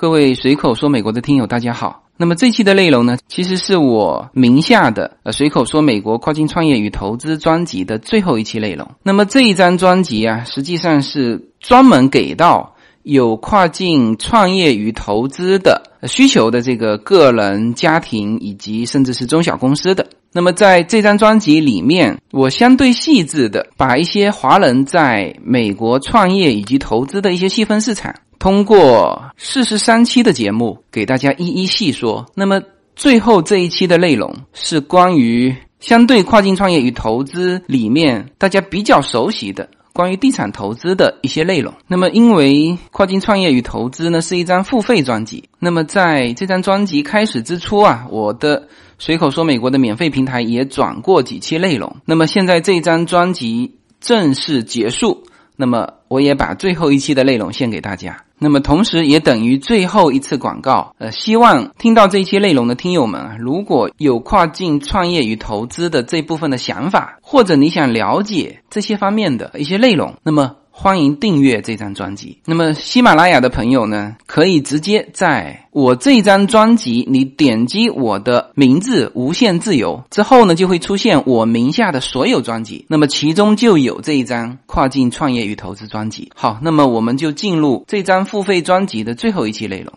各位随口说美国的听友，大家好。那么这期的内容呢，其实是我名下的呃随口说美国跨境创业与投资专辑的最后一期内容。那么这一张专辑啊，实际上是专门给到有跨境创业与投资的需求的这个个人、家庭以及甚至是中小公司的。那么在这张专辑里面，我相对细致的把一些华人在美国创业以及投资的一些细分市场。通过四十三期的节目给大家一一细说。那么最后这一期的内容是关于相对跨境创业与投资里面大家比较熟悉的关于地产投资的一些内容。那么因为跨境创业与投资呢是一张付费专辑，那么在这张专辑开始之初啊，我的随口说美国的免费平台也转过几期内容。那么现在这张专辑正式结束，那么我也把最后一期的内容献给大家。那么，同时也等于最后一次广告。呃，希望听到这一期内容的听友们，如果有跨境创业与投资的这部分的想法，或者你想了解这些方面的一些内容，那么。欢迎订阅这张专辑。那么，喜马拉雅的朋友呢，可以直接在我这张专辑，你点击我的名字“无限自由”之后呢，就会出现我名下的所有专辑。那么，其中就有这一张跨境创业与投资专辑。好，那么我们就进入这张付费专辑的最后一期内容。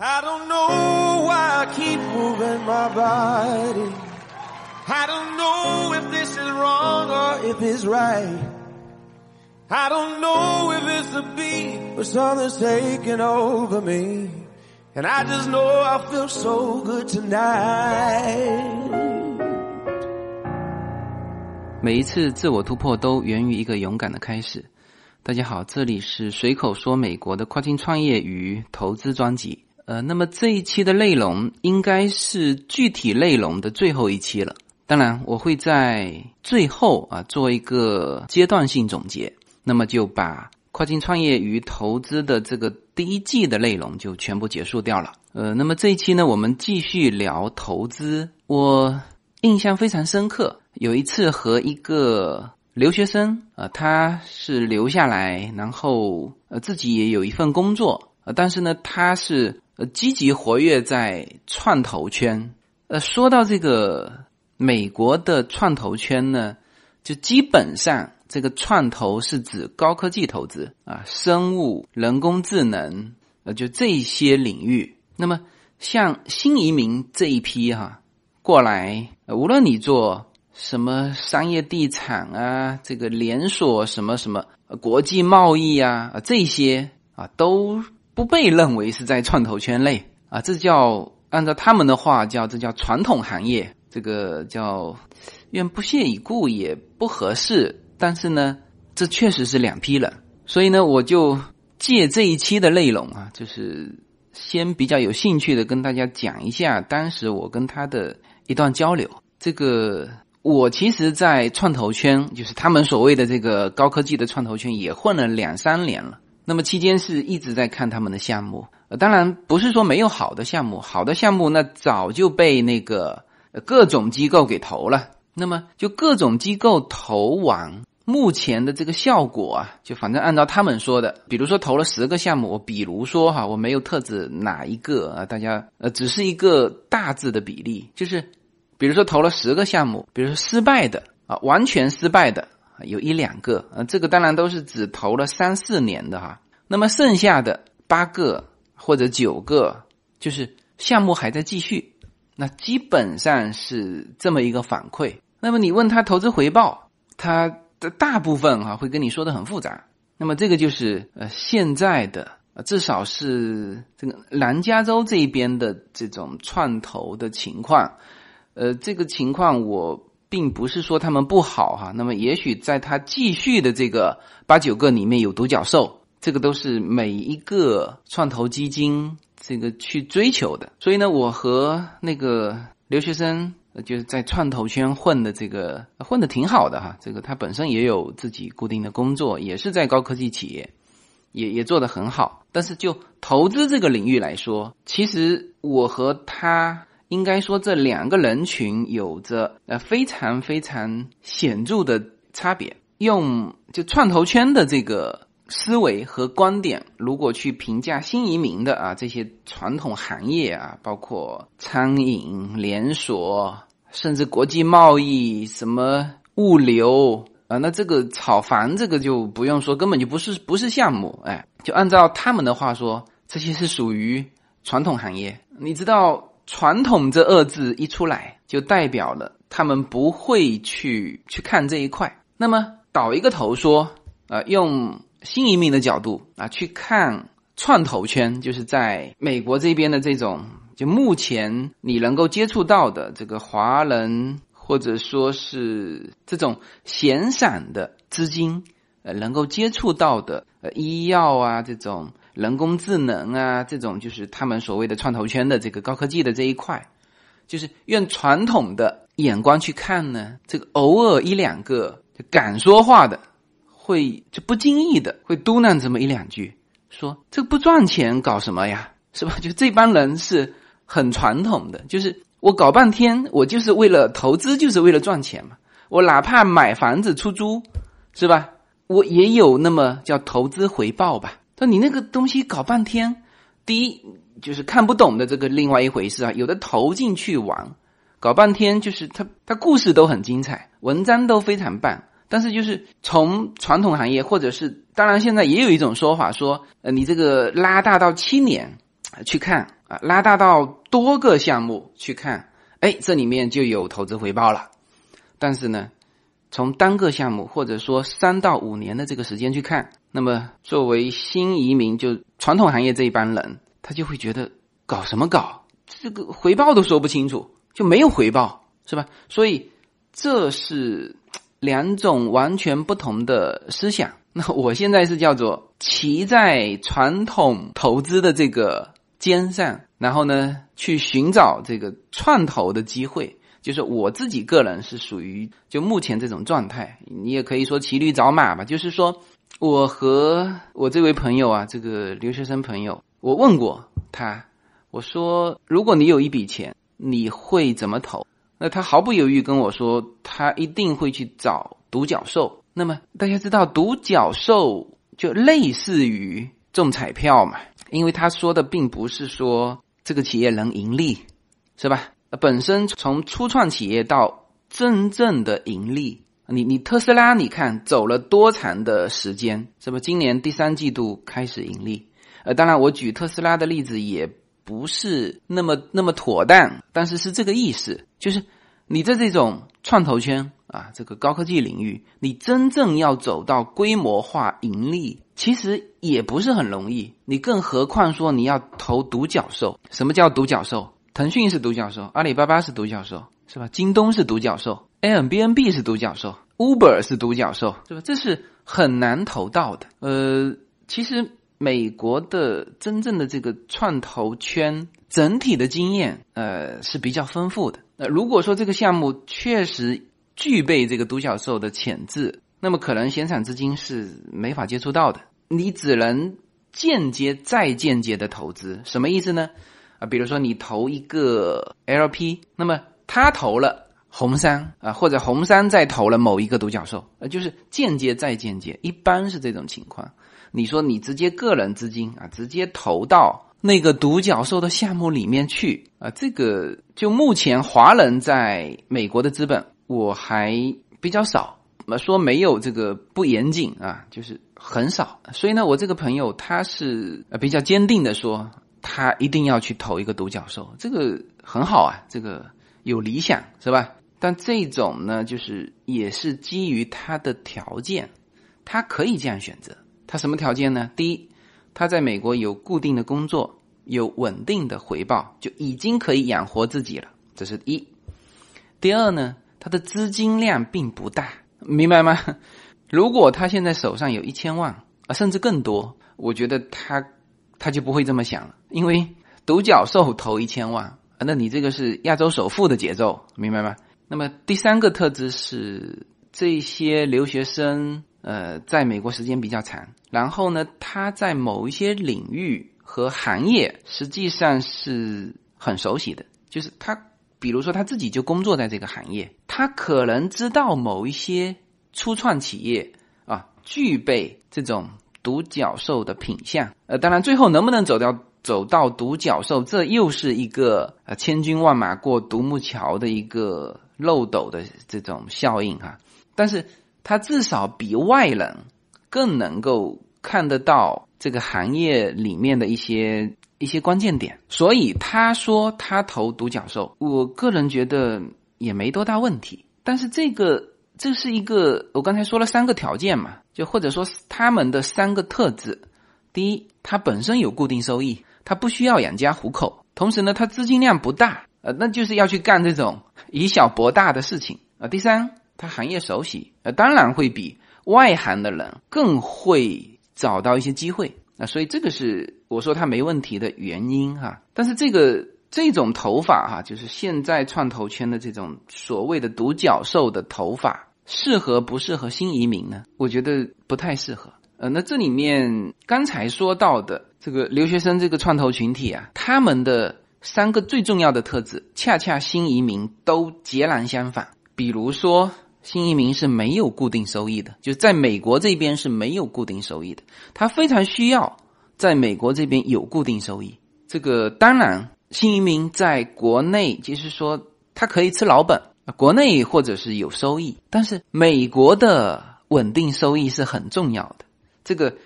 I don't know why I keep moving my body. I don't know if this is wrong or if it's right. I don't know if it's the beat or something's taking over me. And I just know I feel so good tonight. 每一次自我突破都源于一个勇敢的开始。大家好，这里是随口说美国的跨境创业与投资专辑。呃，那么这一期的内容应该是具体内容的最后一期了。当然，我会在最后啊做一个阶段性总结。那么就把跨境创业与投资的这个第一季的内容就全部结束掉了。呃，那么这一期呢，我们继续聊投资。我印象非常深刻，有一次和一个留学生，呃，他是留下来，然后呃自己也有一份工作，呃，但是呢，他是呃积极活跃在创投圈。呃，说到这个美国的创投圈呢，就基本上。这个创投是指高科技投资啊，生物、人工智能，呃，就这些领域。那么像新移民这一批哈过来，无论你做什么商业地产啊，这个连锁什么什么国际贸易啊，这些啊都不被认为是在创投圈内啊，这叫按照他们的话叫这叫传统行业，这个叫愿不屑一顾也不合适。但是呢，这确实是两批人，所以呢，我就借这一期的内容啊，就是先比较有兴趣的跟大家讲一下当时我跟他的一段交流。这个我其实，在创投圈，就是他们所谓的这个高科技的创投圈，也混了两三年了。那么期间是一直在看他们的项目，当然不是说没有好的项目，好的项目那早就被那个各种机构给投了。那么就各种机构投完。目前的这个效果啊，就反正按照他们说的，比如说投了十个项目，我比如说哈，我没有特指哪一个啊，大家呃，只是一个大致的比例，就是比如说投了十个项目，比如说失败的啊，完全失败的有一两个啊，这个当然都是只投了三四年的哈，那么剩下的八个或者九个，就是项目还在继续，那基本上是这么一个反馈。那么你问他投资回报，他。的大部分哈会跟你说的很复杂，那么这个就是呃现在的至少是这个南加州这边的这种创投的情况，呃这个情况我并不是说他们不好哈，那么也许在他继续的这个八九个里面有独角兽，这个都是每一个创投基金这个去追求的，所以呢我和那个留学生。就是在创投圈混的这个混的挺好的哈，这个他本身也有自己固定的工作，也是在高科技企业，也也做得很好。但是就投资这个领域来说，其实我和他应该说这两个人群有着呃非常非常显著的差别。用就创投圈的这个思维和观点，如果去评价新移民的啊这些传统行业啊，包括餐饮连锁，甚至国际贸易、什么物流啊，那这个炒房这个就不用说，根本就不是不是项目。哎，就按照他们的话说，这些是属于传统行业。你知道“传统”这二字一出来，就代表了他们不会去去看这一块。那么倒一个头说，啊，用。新移民的角度啊，去看创投圈，就是在美国这边的这种，就目前你能够接触到的这个华人，或者说是这种闲散的资金，呃，能够接触到的呃医药啊，这种人工智能啊，这种就是他们所谓的创投圈的这个高科技的这一块，就是用传统的眼光去看呢，这个偶尔一两个敢说话的。会就不经意的会嘟囔这么一两句，说这不赚钱搞什么呀，是吧？就这帮人是很传统的，就是我搞半天，我就是为了投资，就是为了赚钱嘛。我哪怕买房子出租，是吧？我也有那么叫投资回报吧。但你那个东西搞半天，第一就是看不懂的这个另外一回事啊。有的投进去玩，搞半天就是他他故事都很精彩，文章都非常棒。但是就是从传统行业，或者是当然现在也有一种说法说，呃，你这个拉大到七年去看啊，拉大到多个项目去看，哎，这里面就有投资回报了。但是呢，从单个项目或者说三到五年的这个时间去看，那么作为新移民就传统行业这一帮人，他就会觉得搞什么搞，这个回报都说不清楚，就没有回报，是吧？所以这是。两种完全不同的思想。那我现在是叫做骑在传统投资的这个肩上，然后呢，去寻找这个创投的机会。就是我自己个人是属于就目前这种状态，你也可以说骑驴找马吧。就是说，我和我这位朋友啊，这个留学生朋友，我问过他，我说，如果你有一笔钱，你会怎么投？那他毫不犹豫跟我说，他一定会去找独角兽。那么大家知道，独角兽就类似于中彩票嘛？因为他说的并不是说这个企业能盈利，是吧？本身从初创企业到真正的盈利，你你特斯拉，你看走了多长的时间？是吧？今年第三季度开始盈利。呃，当然我举特斯拉的例子也。不是那么那么妥当，但是是这个意思，就是你在这种创投圈啊，这个高科技领域，你真正要走到规模化盈利，其实也不是很容易。你更何况说你要投独角兽？什么叫独角兽？腾讯是独角兽，阿里巴巴是独角兽，是吧？京东是独角兽，Airbnb 是独角兽，Uber 是独角兽，是吧？这是很难投到的。呃，其实。美国的真正的这个创投圈整体的经验，呃是比较丰富的。那如果说这个项目确实具备这个独角兽的潜质，那么可能闲散资金是没法接触到的。你只能间接再间接的投资，什么意思呢？啊，比如说你投一个 LP，那么他投了红杉啊，或者红杉再投了某一个独角兽，呃，就是间接再间接，一般是这种情况。你说你直接个人资金啊，直接投到那个独角兽的项目里面去啊，这个就目前华人在美国的资本我还比较少，说没有这个不严谨啊，就是很少。所以呢，我这个朋友他是比较坚定的说，他一定要去投一个独角兽，这个很好啊，这个有理想是吧？但这种呢，就是也是基于他的条件，他可以这样选择。他什么条件呢？第一，他在美国有固定的工作，有稳定的回报，就已经可以养活自己了。这是一。第二呢，他的资金量并不大，明白吗？如果他现在手上有一千万啊，甚至更多，我觉得他他就不会这么想了，因为独角兽投一千万，啊那你这个是亚洲首富的节奏，明白吗？那么第三个特质是这些留学生。呃，在美国时间比较长，然后呢，他在某一些领域和行业实际上是很熟悉的，就是他，比如说他自己就工作在这个行业，他可能知道某一些初创企业啊，具备这种独角兽的品相。呃，当然最后能不能走到走到独角兽，这又是一个呃千军万马过独木桥的一个漏斗的这种效应哈。但是他至少比外人更能够看得到这个行业里面的一些一些关键点，所以他说他投独角兽，我个人觉得也没多大问题。但是这个这是一个我刚才说了三个条件嘛，就或者说他们的三个特质：第一，它本身有固定收益，它不需要养家糊口；同时呢，它资金量不大，呃，那就是要去干这种以小博大的事情啊。第三。他行业熟悉，呃，当然会比外行的人更会找到一些机会，那所以这个是我说他没问题的原因哈。但是这个这种头发哈，就是现在创投圈的这种所谓的独角兽的头发，适合不适合新移民呢？我觉得不太适合。呃，那这里面刚才说到的这个留学生这个创投群体啊，他们的三个最重要的特质，恰恰新移民都截然相反。比如说。新移民是没有固定收益的，就在美国这边是没有固定收益的。他非常需要在美国这边有固定收益。这个当然，新移民在国内就是说他可以吃老本，国内或者是有收益，但是美国的稳定收益是很重要的。这个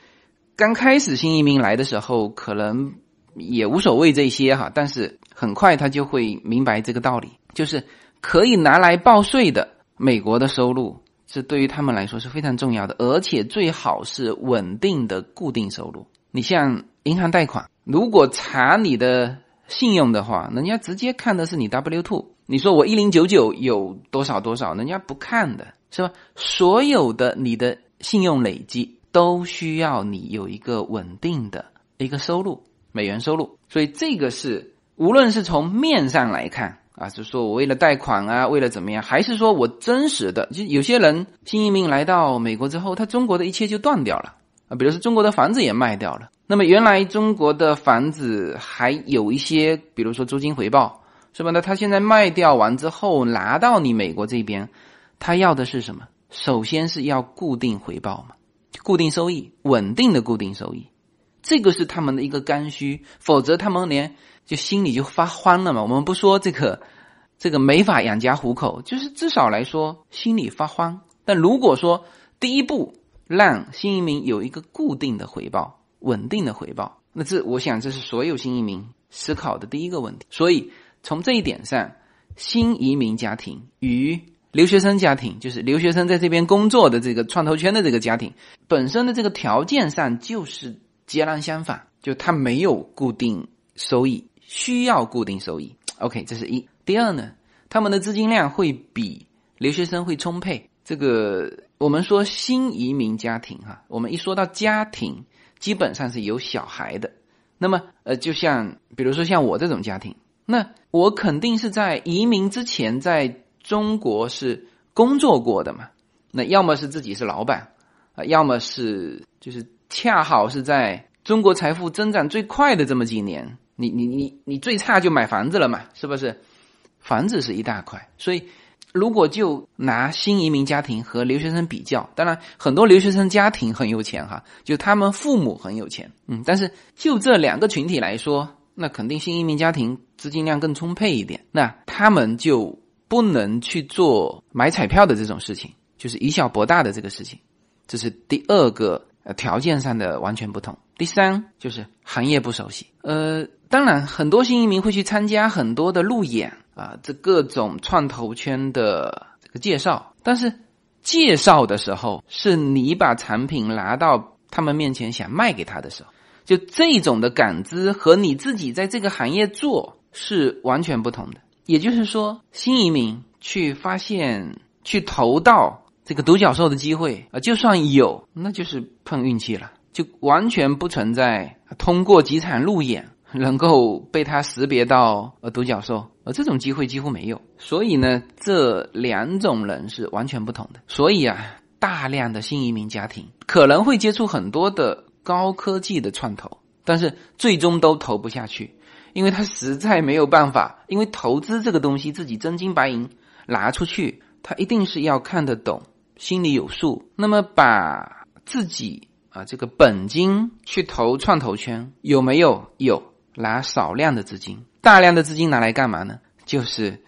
刚开始新移民来的时候可能也无所谓这些哈，但是很快他就会明白这个道理，就是可以拿来报税的。美国的收入是对于他们来说是非常重要的，而且最好是稳定的固定收入。你像银行贷款，如果查你的信用的话，人家直接看的是你 W two。你说我一零九九有多少多少，人家不看的是吧？所有的你的信用累积都需要你有一个稳定的一个收入，美元收入。所以这个是无论是从面上来看。啊，就说我为了贷款啊，为了怎么样，还是说我真实的？就有些人新移民来到美国之后，他中国的一切就断掉了啊，比如说中国的房子也卖掉了。那么原来中国的房子还有一些，比如说租金回报，是吧？那他现在卖掉完之后，拿到你美国这边，他要的是什么？首先是要固定回报嘛，固定收益，稳定的固定收益，这个是他们的一个刚需，否则他们连。就心里就发慌了嘛。我们不说这个，这个没法养家糊口，就是至少来说心里发慌。但如果说第一步让新移民有一个固定的回报、稳定的回报，那这我想这是所有新移民思考的第一个问题。所以从这一点上，新移民家庭与留学生家庭，就是留学生在这边工作的这个创投圈的这个家庭本身的这个条件上就是截然相反，就他没有固定收益。需要固定收益，OK，这是一。第二呢，他们的资金量会比留学生会充沛。这个我们说新移民家庭哈，我们一说到家庭，基本上是有小孩的。那么呃，就像比如说像我这种家庭，那我肯定是在移民之前在中国是工作过的嘛。那要么是自己是老板啊，要么是就是恰好是在中国财富增长最快的这么几年。你你你你最差就买房子了嘛，是不是？房子是一大块，所以如果就拿新移民家庭和留学生比较，当然很多留学生家庭很有钱哈，就他们父母很有钱，嗯，但是就这两个群体来说，那肯定新移民家庭资金量更充沛一点，那他们就不能去做买彩票的这种事情，就是以小博大的这个事情，这是第二个呃条件上的完全不同。第三就是行业不熟悉，呃。当然，很多新移民会去参加很多的路演啊，这各种创投圈的这个介绍。但是，介绍的时候是你把产品拿到他们面前想卖给他的时候，就这种的感知和你自己在这个行业做是完全不同的。也就是说，新移民去发现、去投到这个独角兽的机会啊，就算有，那就是碰运气了，就完全不存在通过几场路演。能够被他识别到呃独角兽，呃这种机会几乎没有，所以呢这两种人是完全不同的。所以啊，大量的新移民家庭可能会接触很多的高科技的创投，但是最终都投不下去，因为他实在没有办法。因为投资这个东西，自己真金白银拿出去，他一定是要看得懂，心里有数。那么把自己啊这个本金去投创投圈，有没有？有，拿少量的资金，大量的资金拿来干嘛呢？就是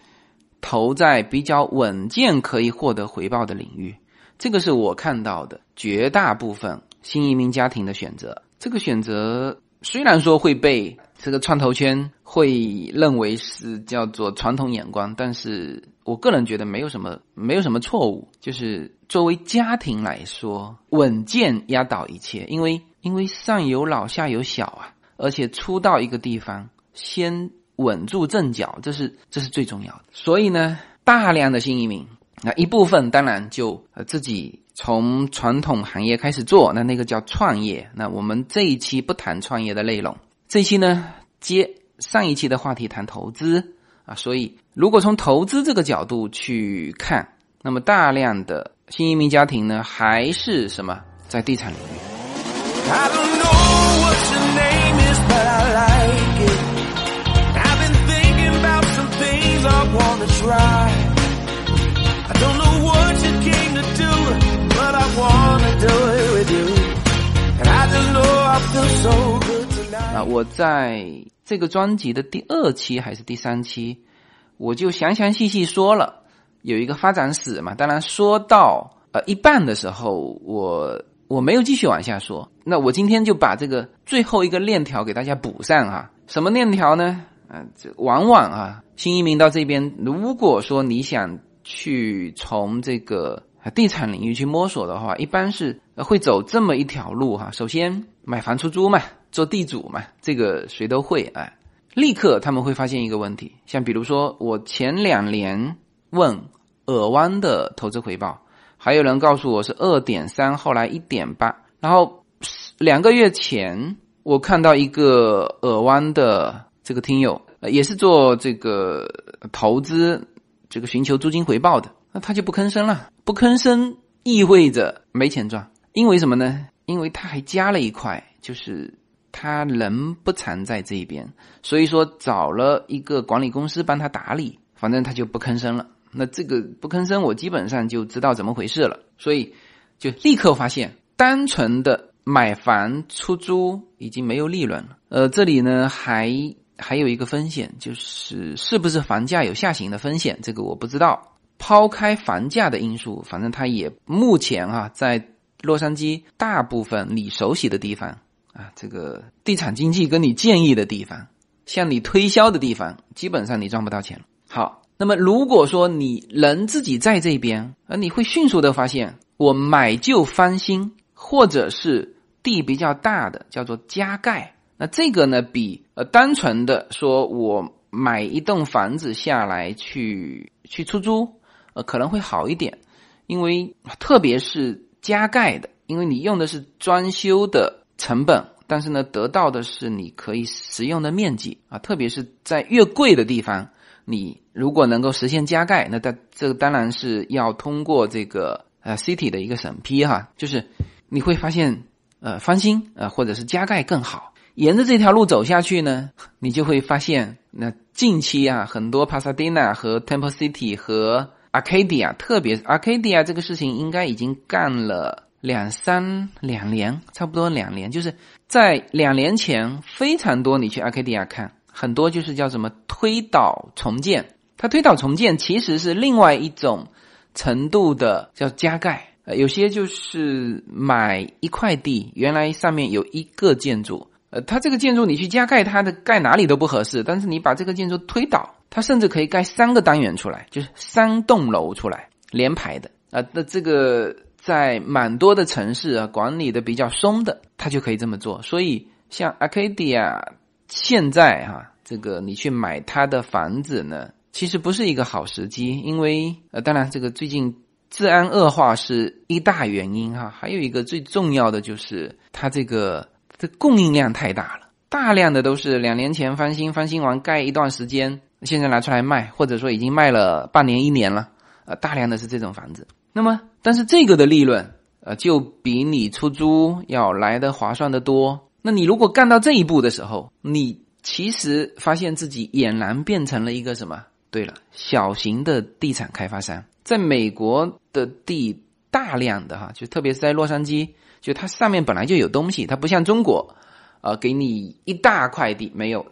投在比较稳健可以获得回报的领域。这个是我看到的绝大部分新移民家庭的选择。这个选择虽然说会被这个创投圈会认为是叫做传统眼光，但是我个人觉得没有什么没有什么错误。就是作为家庭来说，稳健压倒一切，因为因为上有老下有小啊，而且初到一个地方，先稳住阵脚，这是这是最重要的。所以呢，大量的新移民。那一部分当然就自己从传统行业开始做，那那个叫创业。那我们这一期不谈创业的内容，这一期呢接上一期的话题谈投资啊。所以如果从投资这个角度去看，那么大量的新移民家庭呢还是什么在地产领域。啊，我在这个专辑的第二期还是第三期，我就详详细细说了有一个发展史嘛。当然说到呃一半的时候，我我没有继续往下说。那我今天就把这个最后一个链条给大家补上哈。什么链条呢？啊，这往往啊，新移民到这边，如果说你想去从这个。地产领域去摸索的话，一般是会走这么一条路哈。首先买房出租嘛，做地主嘛，这个谁都会哎。立刻他们会发现一个问题，像比如说我前两年问尔湾的投资回报，还有人告诉我是二点三，后来一点八，然后两个月前我看到一个尔湾的这个听友，也是做这个投资，这个寻求租金回报的。那他就不吭声了，不吭声意味着没钱赚，因为什么呢？因为他还加了一块，就是他人不常在这边，所以说找了一个管理公司帮他打理，反正他就不吭声了。那这个不吭声，我基本上就知道怎么回事了，所以就立刻发现，单纯的买房出租已经没有利润了。呃，这里呢还还有一个风险，就是是不是房价有下行的风险，这个我不知道。抛开房价的因素，反正他也目前啊，在洛杉矶大部分你熟悉的地方啊，这个地产经纪跟你建议的地方，向你推销的地方，基本上你赚不到钱。好，那么如果说你人自己在这边，而你会迅速的发现，我买旧翻新，或者是地比较大的叫做加盖，那这个呢，比呃单纯的说我买一栋房子下来去去出租。呃，可能会好一点，因为特别是加盖的，因为你用的是装修的成本，但是呢，得到的是你可以使用的面积啊，特别是在越贵的地方，你如果能够实现加盖，那它这个当然是要通过这个呃 City 的一个审批哈，就是你会发现呃翻新呃或者是加盖更好，沿着这条路走下去呢，你就会发现那近期啊很多 Pasadena 和 Temple City 和 Arcadia，特别 Arcadia 这个事情应该已经干了两三两年，差不多两年。就是在两年前，非常多你去 Arcadia 看，很多就是叫什么推倒重建。它推倒重建其实是另外一种程度的叫加盖。呃，有些就是买一块地，原来上面有一个建筑，呃，它这个建筑你去加盖，它的盖哪里都不合适，但是你把这个建筑推倒。它甚至可以盖三个单元出来，就是三栋楼出来连排的啊。那这个在蛮多的城市啊，管理的比较松的，他就可以这么做。所以像 Arcadia 现在哈，这个你去买它的房子呢，其实不是一个好时机，因为呃，当然这个最近治安恶化是一大原因哈，还有一个最重要的就是它这个这供应量太大了，大量的都是两年前翻新，翻新完盖一段时间。现在拿出来卖，或者说已经卖了半年、一年了，呃，大量的是这种房子。那么，但是这个的利润，呃，就比你出租要来的划算的多。那你如果干到这一步的时候，你其实发现自己俨然变成了一个什么？对了，小型的地产开发商，在美国的地大量的哈，就特别是在洛杉矶。就它上面本来就有东西，它不像中国，呃，给你一大块地，没有，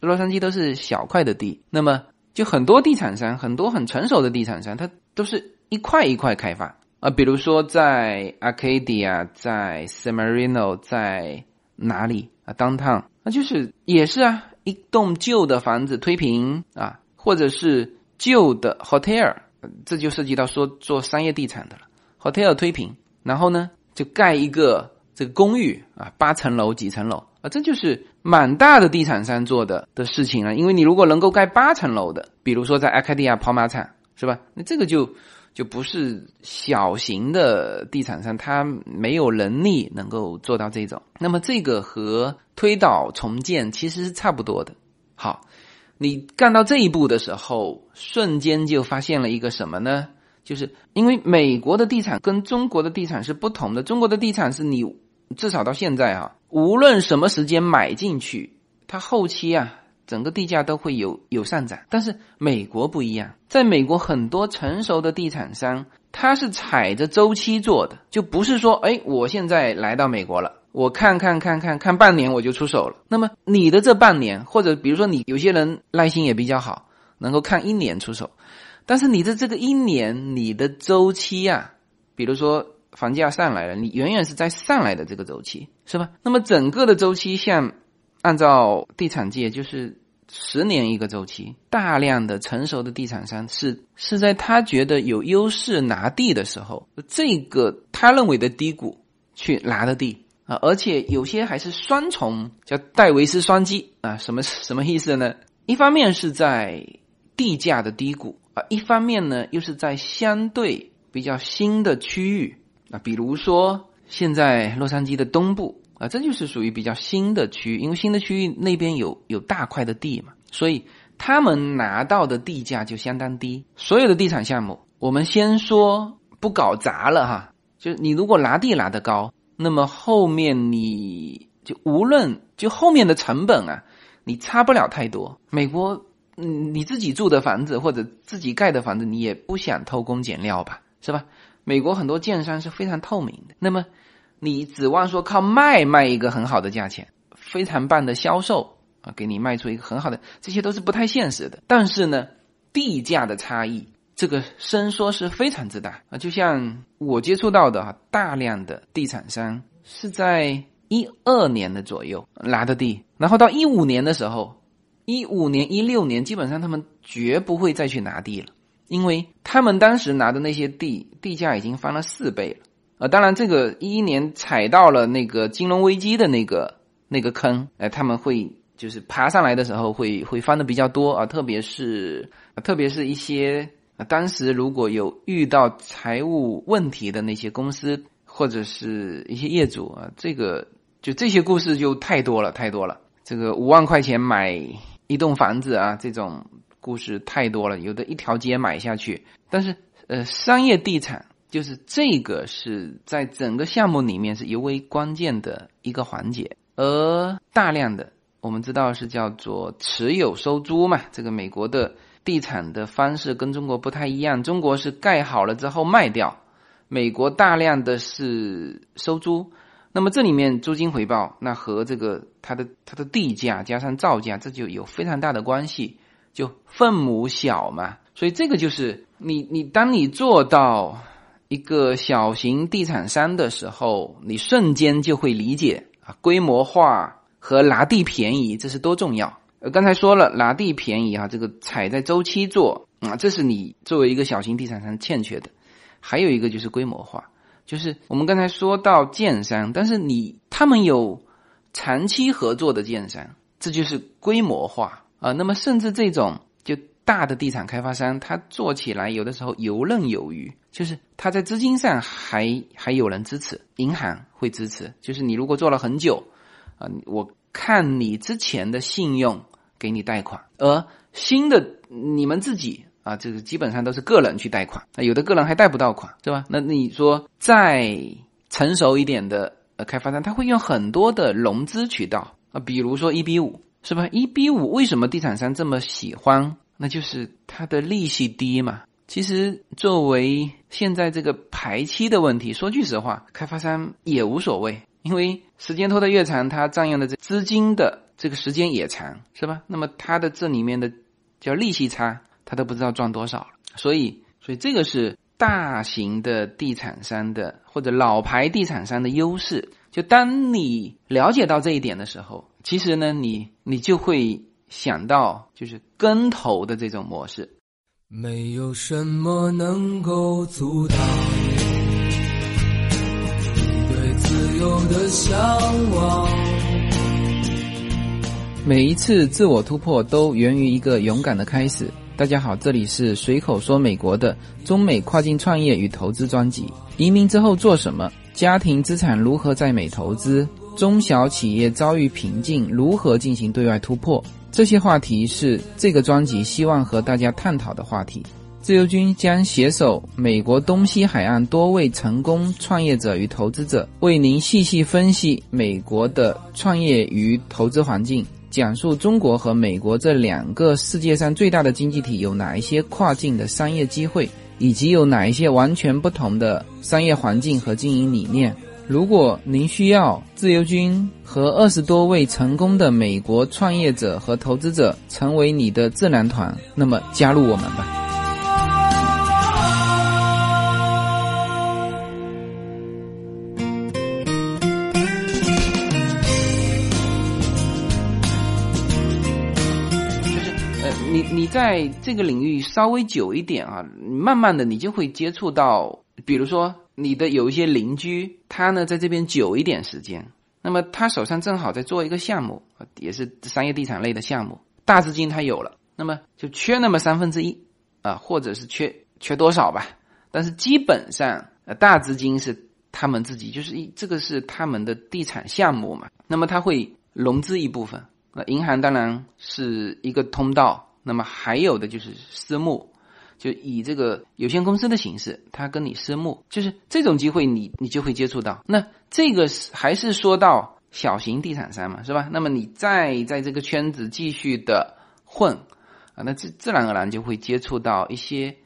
洛杉矶都是小块的地。那么就很多地产商，很多很成熟的地产商，它都是一块一块开发啊。比如说在 Arcadia，在 San Marino，在哪里啊？Downtown，那就是也是啊，一栋旧的房子推平啊，或者是旧的 hotel，这就涉及到说做商业地产的了。hotel 推平，然后呢，就盖一个这个公寓啊，八层楼、几层楼啊，这就是蛮大的地产商做的的事情了。因为你如果能够盖八层楼的，比如说在阿卡迪亚跑马场，是吧？那这个就就不是小型的地产商，他没有能力能够做到这种。那么这个和推倒重建其实是差不多的。好，你干到这一步的时候，瞬间就发现了一个什么呢？就是因为美国的地产跟中国的地产是不同的，中国的地产是你至少到现在啊，无论什么时间买进去，它后期啊整个地价都会有有上涨。但是美国不一样，在美国很多成熟的地产商，他是踩着周期做的，就不是说哎，我现在来到美国了，我看看看看看半年我就出手了。那么你的这半年，或者比如说你有些人耐心也比较好，能够看一年出手。但是你的这个一年，你的周期啊，比如说房价上来了，你远远是在上来的这个周期，是吧？那么整个的周期，像按照地产界就是十年一个周期，大量的成熟的地产商是是在他觉得有优势拿地的时候，这个他认为的低谷去拿的地啊，而且有些还是双重，叫戴维斯双击啊，什么什么意思呢？一方面是在地价的低谷。啊，一方面呢，又是在相对比较新的区域啊，比如说现在洛杉矶的东部啊，这就是属于比较新的区域，因为新的区域那边有有大块的地嘛，所以他们拿到的地价就相当低。所有的地产项目，我们先说不搞砸了哈，就你如果拿地拿得高，那么后面你就无论就后面的成本啊，你差不了太多。美国。嗯，你自己住的房子或者自己盖的房子，你也不想偷工减料吧，是吧？美国很多建商是非常透明的，那么你指望说靠卖卖一个很好的价钱，非常棒的销售啊，给你卖出一个很好的，这些都是不太现实的。但是呢，地价的差异，这个伸缩是非常之大啊。就像我接触到的哈，大量的地产商是在一二年的左右拿的地，然后到一五年的时候。一五年、一六年，基本上他们绝不会再去拿地了，因为他们当时拿的那些地，地价已经翻了四倍了。呃，当然，这个一一年踩到了那个金融危机的那个那个坑，哎，他们会就是爬上来的时候会会翻的比较多啊，特别是特别是一些当时如果有遇到财务问题的那些公司或者是一些业主啊，这个就这些故事就太多了，太多了。这个五万块钱买。一栋房子啊，这种故事太多了，有的一条街买下去。但是，呃，商业地产就是这个是在整个项目里面是尤为关键的一个环节。而大量的我们知道是叫做持有收租嘛，这个美国的地产的方式跟中国不太一样，中国是盖好了之后卖掉，美国大量的是收租。那么这里面租金回报，那和这个它的它的地价加上造价，这就有非常大的关系，就分母小嘛。所以这个就是你你当你做到一个小型地产商的时候，你瞬间就会理解啊，规模化和拿地便宜这是多重要。呃，刚才说了拿地便宜啊，这个踩在周期做啊，这是你作为一个小型地产商欠缺的。还有一个就是规模化。就是我们刚才说到建商，但是你他们有长期合作的建商，这就是规模化啊。那么甚至这种大的地产开发商，他做起来有的时候游刃有余，就是他在资金上还还有人支持，银行会支持。就是你如果做了很久啊，我看你之前的信用给你贷款，而新的你们自己。啊，这个基本上都是个人去贷款，那有的个人还贷不到款，是吧？那你说再成熟一点的呃开发商，他会用很多的融资渠道啊，比如说一比五，是吧？一比五为什么地产商这么喜欢？那就是它的利息低嘛。其实作为现在这个排期的问题，说句实话，开发商也无所谓，因为时间拖得越长，它占用的这资金的这个时间也长，是吧？那么它的这里面的叫利息差，他都不知道赚多少了。所以，所以这个是大型的地产商的或者老牌地产商的优势。就当你了解到这一点的时候，其实呢，你你就会想到就是跟投的这种模式。没有什么能够阻挡对自由的向往。每一次自我突破都源于一个勇敢的开始。大家好，这里是随口说美国的中美跨境创业与投资专辑。移民之后做什么？家庭资产如何在美投资？中小企业遭遇瓶颈，如何进行对外突破？这些话题是这个专辑希望和大家探讨的话题。自由军将携手美国东西海岸多位成功创业者与投资者，为您细细分析美国的创业与投资环境。讲述中国和美国这两个世界上最大的经济体有哪一些跨境的商业机会，以及有哪一些完全不同的商业环境和经营理念。如果您需要自由军和二十多位成功的美国创业者和投资者成为你的智囊团，那么加入我们吧。就是，呃，你你在这个领域稍微久一点啊，慢慢的你就会接触到，比如说你的有一些邻居，他呢在这边久一点时间，那么他手上正好在做一个项目，也是商业地产类的项目，大资金他有了，那么就缺那么三分之一啊，或者是缺缺多少吧，但是基本上呃大资金是他们自己，就是一这个是他们的地产项目嘛，那么他会融资一部分，那银行当然是一个通道。那么还有的就是私募，就以这个有限公司的形式，他跟你私募，就是这种机会，你你就会接触到。那这个是还是说到小型地产商嘛，是吧？那么你再在这个圈子继续的混啊，那自自然而然就会接触到一些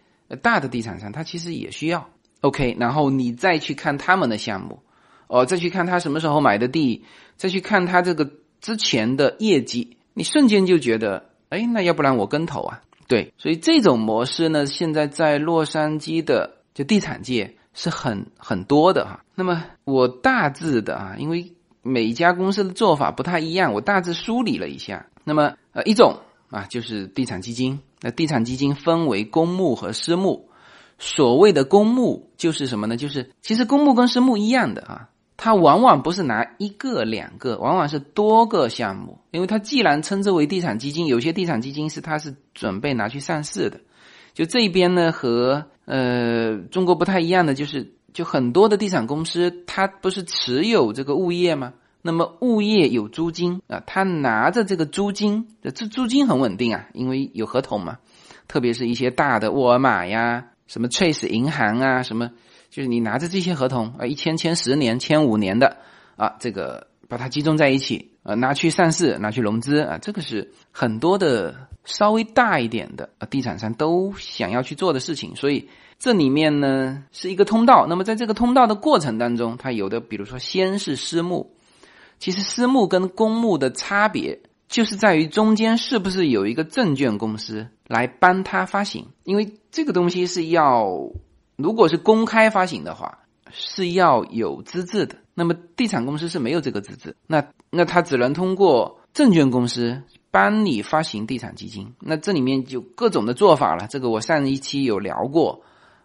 大的地产商，他其实也需要 OK，然后你再去看他们的项目，哦，再去看他什么时候买的地，再去看他这个之前的业绩，你瞬间就觉得。哎，那要不然我跟投啊？对，所以这种模式呢，现在在洛杉矶的就地产界是很很多的哈。那么我大致的啊，因为每一家公司的做法不太一样，我大致梳理了一下。那么呃，一种啊就是地产基金，那地产基金分为公募和私募。所谓的公募就是什么呢？就是其实公募跟私募一样的啊。它往往不是拿一个两个，往往是多个项目，因为它既然称之为地产基金，有些地产基金是它是准备拿去上市的。就这边呢和呃中国不太一样的就是，就很多的地产公司它不是持有这个物业吗？那么物业有租金啊，他拿着这个租金，这租金很稳定啊，因为有合同嘛。特别是一些大的沃尔玛呀，什么 Chase 银行啊，什么。就是你拿着这些合同啊，一签签十年、签五年的啊，这个把它集中在一起啊，拿去上市、拿去融资啊，这个是很多的稍微大一点的啊地产商都想要去做的事情。所以这里面呢是一个通道。那么在这个通道的过程当中，它有的比如说先是私募，其实私募跟公募的差别就是在于中间是不是有一个证券公司来帮他发行，因为这个东西是要。如果是公开发行的话，是要有资质的。那么地产公司是没有这个资质，那那他只能通过证券公司帮你发行地产基金。那这里面就各种的做法了。这个我上一期有聊过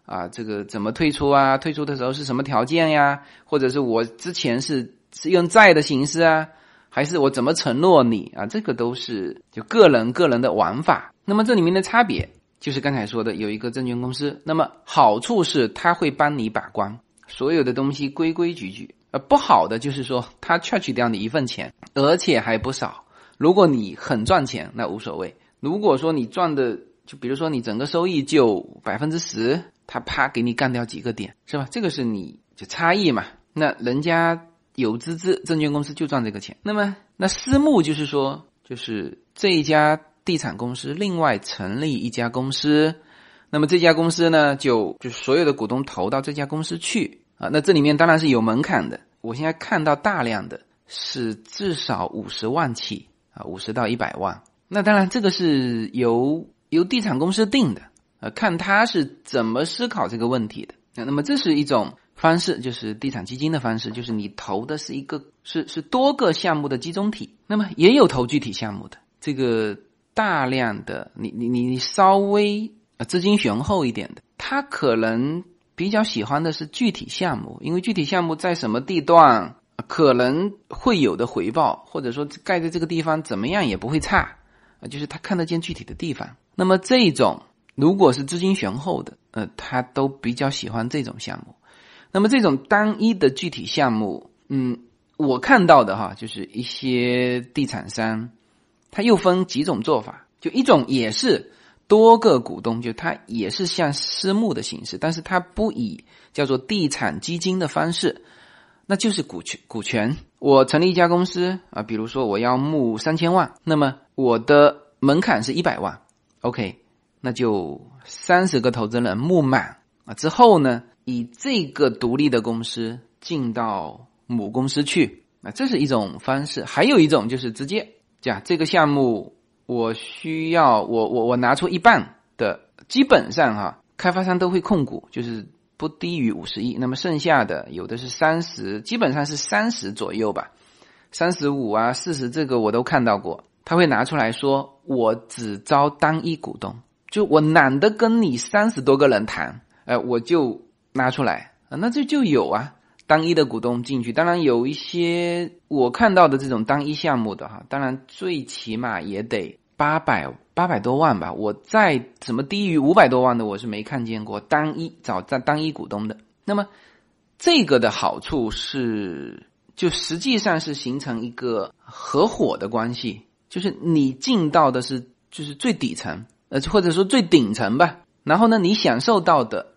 啊，这个怎么退出啊？退出的时候是什么条件呀？或者是我之前是是用债的形式啊，还是我怎么承诺你啊？这个都是就个人个人的玩法。那么这里面的差别。就是刚才说的，有一个证券公司，那么好处是他会帮你把关，所有的东西规规矩矩。呃，不好的就是说他 charge 掉你一份钱，而且还不少。如果你很赚钱，那无所谓；如果说你赚的，就比如说你整个收益就百分之十，他啪给你干掉几个点，是吧？这个是你就差异嘛。那人家有资质，证券公司就赚这个钱。那么那私募就是说，就是这一家。地产公司另外成立一家公司，那么这家公司呢，就就所有的股东投到这家公司去啊。那这里面当然是有门槛的。我现在看到大量的是至少五十万起啊，五十到一百万。那当然这个是由由地产公司定的，呃，看他是怎么思考这个问题的。那那么这是一种方式，就是地产基金的方式，就是你投的是一个是是多个项目的集中体。那么也有投具体项目的，这个大量的你你你你稍微。资金雄厚一点的，他可能比较喜欢的是具体项目，因为具体项目在什么地段可能会有的回报，或者说盖在这个地方怎么样也不会差啊，就是他看得见具体的地方。那么这种如果是资金雄厚的，呃，他都比较喜欢这种项目。那么这种单一的具体项目，嗯，我看到的哈，就是一些地产商，它又分几种做法，就一种也是。多个股东，就它也是像私募的形式，但是它不以叫做地产基金的方式，那就是股权股权。我成立一家公司啊，比如说我要募三千万，那么我的门槛是一百万，OK，那就三十个投资人募满啊之后呢，以这个独立的公司进到母公司去，啊，这是一种方式。还有一种就是直接讲这个项目。我需要我我我拿出一半的，基本上哈，开发商都会控股，就是不低于五十亿。那么剩下的有的是三十，基本上是三十左右吧，三十五啊四十，这个我都看到过。他会拿出来说，我只招单一股东，就我懒得跟你三十多个人谈，哎，我就拿出来啊，那这就有啊。单一的股东进去，当然有一些我看到的这种单一项目的哈，当然最起码也得八百八百多万吧。我再怎么低于五百多万的，我是没看见过单一找在单一股东的。那么这个的好处是，就实际上是形成一个合伙的关系，就是你进到的是就是最底层，呃或者说最顶层吧，然后呢你享受到的。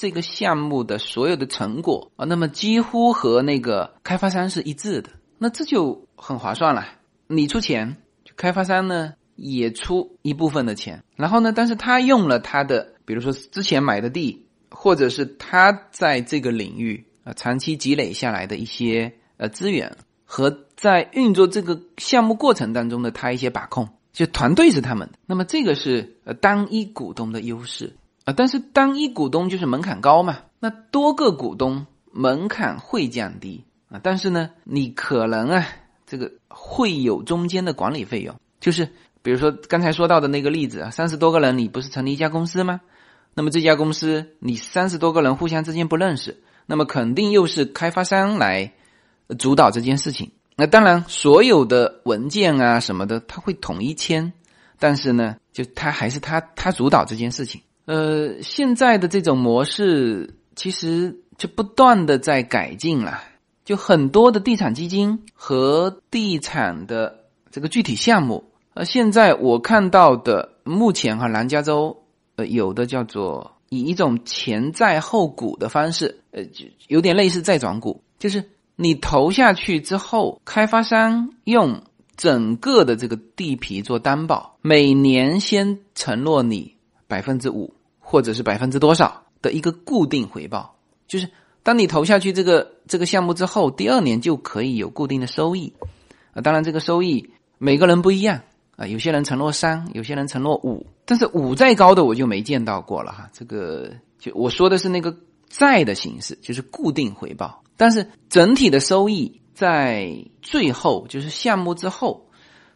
这个项目的所有的成果啊，那么几乎和那个开发商是一致的，那这就很划算了。你出钱，开发商呢也出一部分的钱，然后呢，但是他用了他的，比如说之前买的地，或者是他在这个领域啊长期积累下来的一些呃资源，和在运作这个项目过程当中的他一些把控，就团队是他们的。那么这个是呃单一股东的优势。啊，但是单一股东就是门槛高嘛，那多个股东门槛会降低啊，但是呢，你可能啊，这个会有中间的管理费用，就是比如说刚才说到的那个例子啊，三十多个人，你不是成立一家公司吗？那么这家公司你三十多个人互相之间不认识，那么肯定又是开发商来主导这件事情。那当然，所有的文件啊什么的他会统一签，但是呢，就他还是他他主导这件事情。呃，现在的这种模式其实就不断的在改进了，就很多的地产基金和地产的这个具体项目，呃，现在我看到的目前哈，南加州呃有的叫做以一种前债后股的方式，呃，就有点类似再转股，就是你投下去之后，开发商用整个的这个地皮做担保，每年先承诺你百分之五。或者是百分之多少的一个固定回报，就是当你投下去这个这个项目之后，第二年就可以有固定的收益啊。当然，这个收益每个人不一样啊，有些人承诺三，有些人承诺五，但是五再高的我就没见到过了哈。这个就我说的是那个债的形式，就是固定回报，但是整体的收益在最后就是项目之后，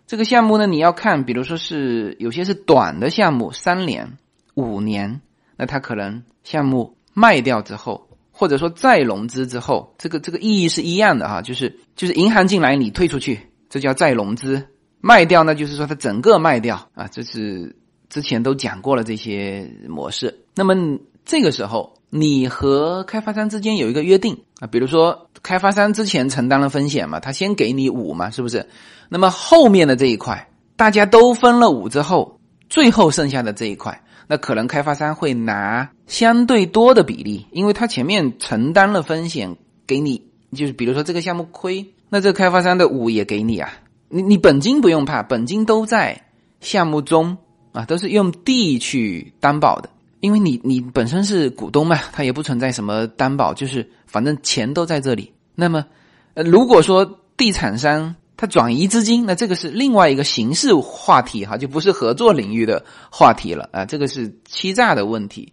这个项目呢，你要看，比如说是有些是短的项目，三年。五年，那他可能项目卖掉之后，或者说再融资之后，这个这个意义是一样的哈，就是就是银行进来你退出去，这叫再融资；卖掉那就是说它整个卖掉啊，这是之前都讲过了这些模式。那么这个时候，你和开发商之间有一个约定啊，比如说开发商之前承担了风险嘛，他先给你五嘛，是不是？那么后面的这一块大家都分了五之后，最后剩下的这一块。那可能开发商会拿相对多的比例，因为他前面承担了风险，给你就是比如说这个项目亏，那这个开发商的五也给你啊，你你本金不用怕，本金都在项目中啊，都是用地去担保的，因为你你本身是股东嘛，它也不存在什么担保，就是反正钱都在这里。那么，呃，如果说地产商他转移资金，那这个是另外一个形式话题哈，就不是合作领域的话题了啊，这个是欺诈的问题。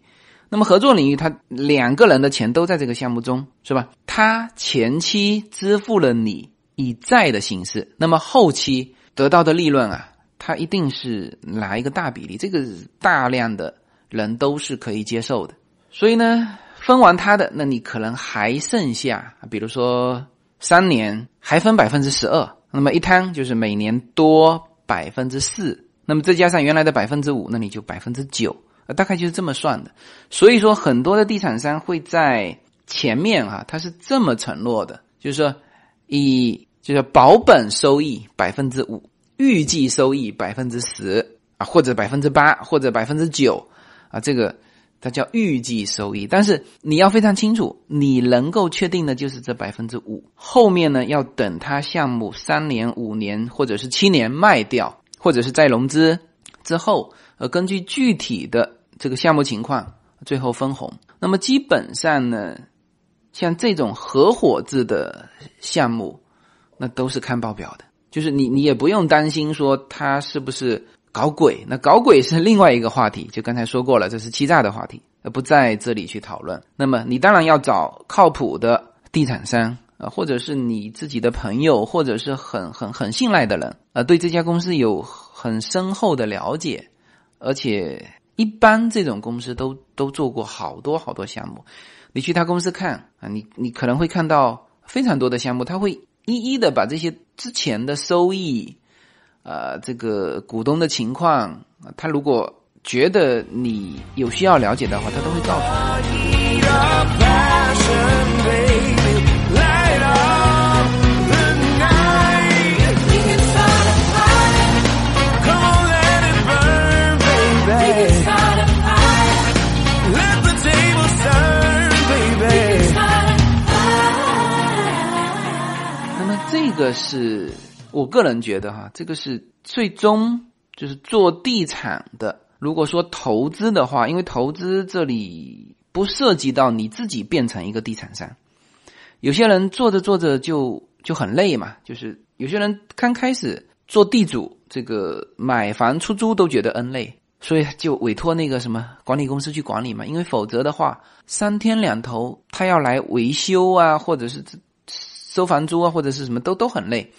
那么合作领域，他两个人的钱都在这个项目中，是吧？他前期支付了你以债的形式，那么后期得到的利润啊，他一定是拿一个大比例，这个大量的。人都是可以接受的，所以呢，分完他的，那你可能还剩下，比如说三年还分百分之十二，那么一摊就是每年多百分之四，那么再加上原来的百分之五，那你就百分之九，大概就是这么算的。所以说，很多的地产商会在前面啊，他是这么承诺的，就是说以就是保本收益百分之五，预计收益百分之十啊，或者百分之八，或者百分之九。啊，这个它叫预计收益，但是你要非常清楚，你能够确定的就是这百分之五，后面呢要等它项目三年、五年或者是七年卖掉，或者是再融资之后，呃，根据具体的这个项目情况，最后分红。那么基本上呢，像这种合伙制的项目，那都是看报表的，就是你你也不用担心说它是不是。搞鬼，那搞鬼是另外一个话题，就刚才说过了，这是欺诈的话题，而不在这里去讨论。那么你当然要找靠谱的地产商啊，或者是你自己的朋友，或者是很很很信赖的人啊，对这家公司有很深厚的了解，而且一般这种公司都都做过好多好多项目，你去他公司看啊，你你可能会看到非常多的项目，他会一一的把这些之前的收益。呃，这个股东的情况，他如果觉得你有需要了解的话，他都会告诉你。那么这个是。我个人觉得哈，这个是最终就是做地产的。如果说投资的话，因为投资这里不涉及到你自己变成一个地产商，有些人做着做着就就很累嘛。就是有些人刚开始做地主，这个买房出租都觉得 N 累，所以就委托那个什么管理公司去管理嘛。因为否则的话，三天两头他要来维修啊，或者是收房租啊，或者是什么都都很累。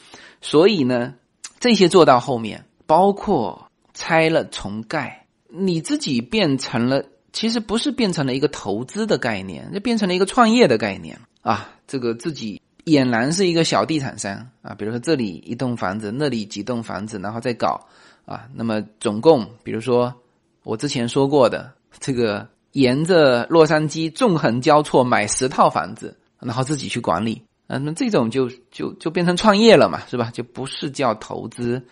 所以呢，这些做到后面，包括拆了重盖，你自己变成了，其实不是变成了一个投资的概念，就变成了一个创业的概念啊。这个自己俨然是一个小地产商啊，比如说这里一栋房子，那里几栋房子，然后再搞啊。那么总共，比如说我之前说过的，这个沿着洛杉矶纵横交错买十套房子，然后自己去管理。那这种就就就变成创业了嘛，是吧？就不是叫投资。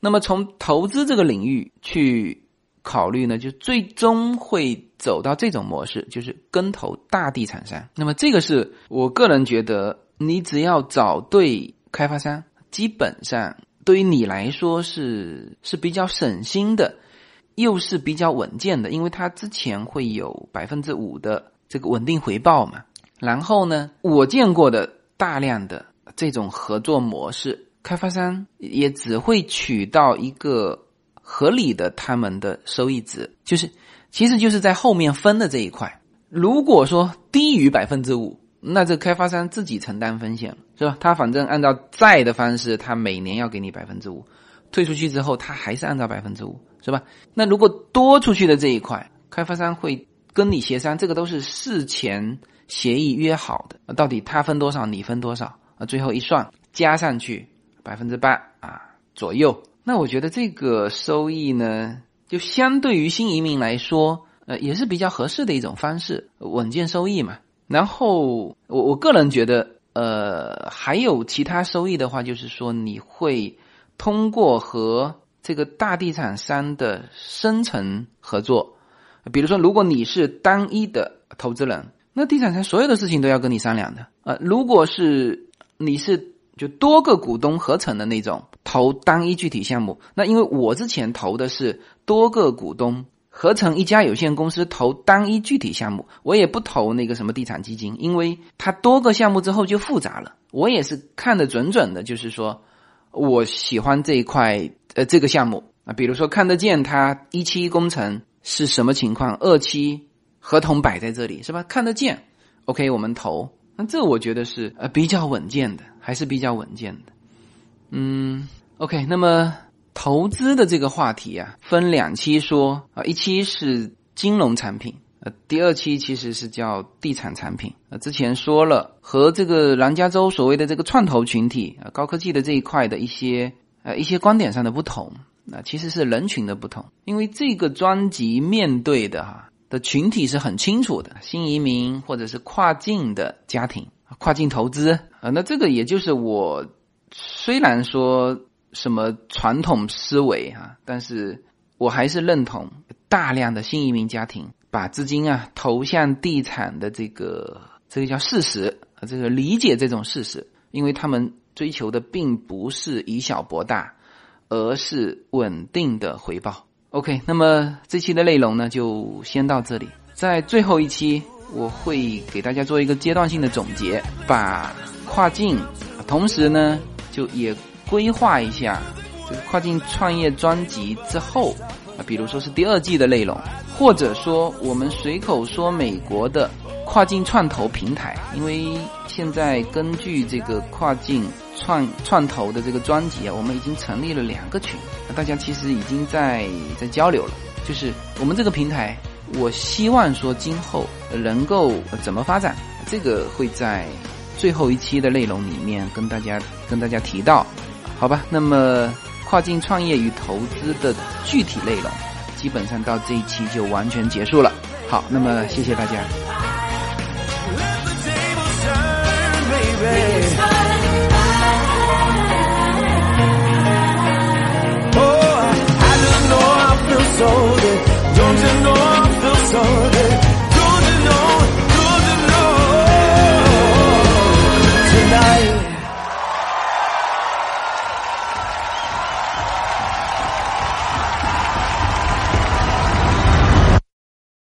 那么从投资这个领域去考虑呢，就最终会走到这种模式，就是跟投大地产商。那么这个是我个人觉得，你只要找对开发商，基本上对于你来说是是比较省心的，又是比较稳健的，因为它之前会有百分之五的这个稳定回报嘛。然后呢，我见过的。大量的这种合作模式，开发商也只会取到一个合理的他们的收益值，就是其实就是在后面分的这一块。如果说低于百分之五，那这开发商自己承担风险是吧？他反正按照债的方式，他每年要给你百分之五，退出去之后他还是按照百分之五，是吧？那如果多出去的这一块，开发商会跟你协商，这个都是事前。协议约好的，到底他分多少，你分多少啊？最后一算，加上去百分之八啊左右。那我觉得这个收益呢，就相对于新移民来说，呃，也是比较合适的一种方式，稳健收益嘛。然后我我个人觉得，呃，还有其他收益的话，就是说你会通过和这个大地产商的深层合作，比如说，如果你是单一的投资人。那地产商所有的事情都要跟你商量的呃！如果是你是就多个股东合成的那种投单一具体项目，那因为我之前投的是多个股东合成一家有限公司投单一具体项目，我也不投那个什么地产基金，因为它多个项目之后就复杂了。我也是看得准准的，就是说我喜欢这一块呃这个项目啊，比如说看得见它一期工程是什么情况，二期合同摆在这里是吧？看得见，OK，我们投。那这我觉得是呃比较稳健的，还是比较稳健的。嗯，OK，那么投资的这个话题啊，分两期说啊，一期是金融产品，呃，第二期其实是叫地产产品。呃，之前说了和这个南加州所谓的这个创投群体啊，高科技的这一块的一些呃一些观点上的不同，那其实是人群的不同，因为这个专辑面对的哈。的群体是很清楚的，新移民或者是跨境的家庭，跨境投资啊，那这个也就是我虽然说什么传统思维哈，但是我还是认同大量的新移民家庭把资金啊投向地产的这个这个叫事实啊，这个理解这种事实，因为他们追求的并不是以小博大，而是稳定的回报。OK，那么这期的内容呢，就先到这里。在最后一期，我会给大家做一个阶段性的总结，把跨境，同时呢，就也规划一下这个跨境创业专辑之后啊，比如说是第二季的内容，或者说我们随口说美国的跨境创投平台，因为现在根据这个跨境。创创投的这个专辑啊，我们已经成立了两个群，大家其实已经在在交流了。就是我们这个平台，我希望说今后能够怎么发展，这个会在最后一期的内容里面跟大家跟大家提到，好吧？那么跨境创业与投资的具体内容，基本上到这一期就完全结束了。好，那么谢谢大家。so good. Don't you know I feel so good?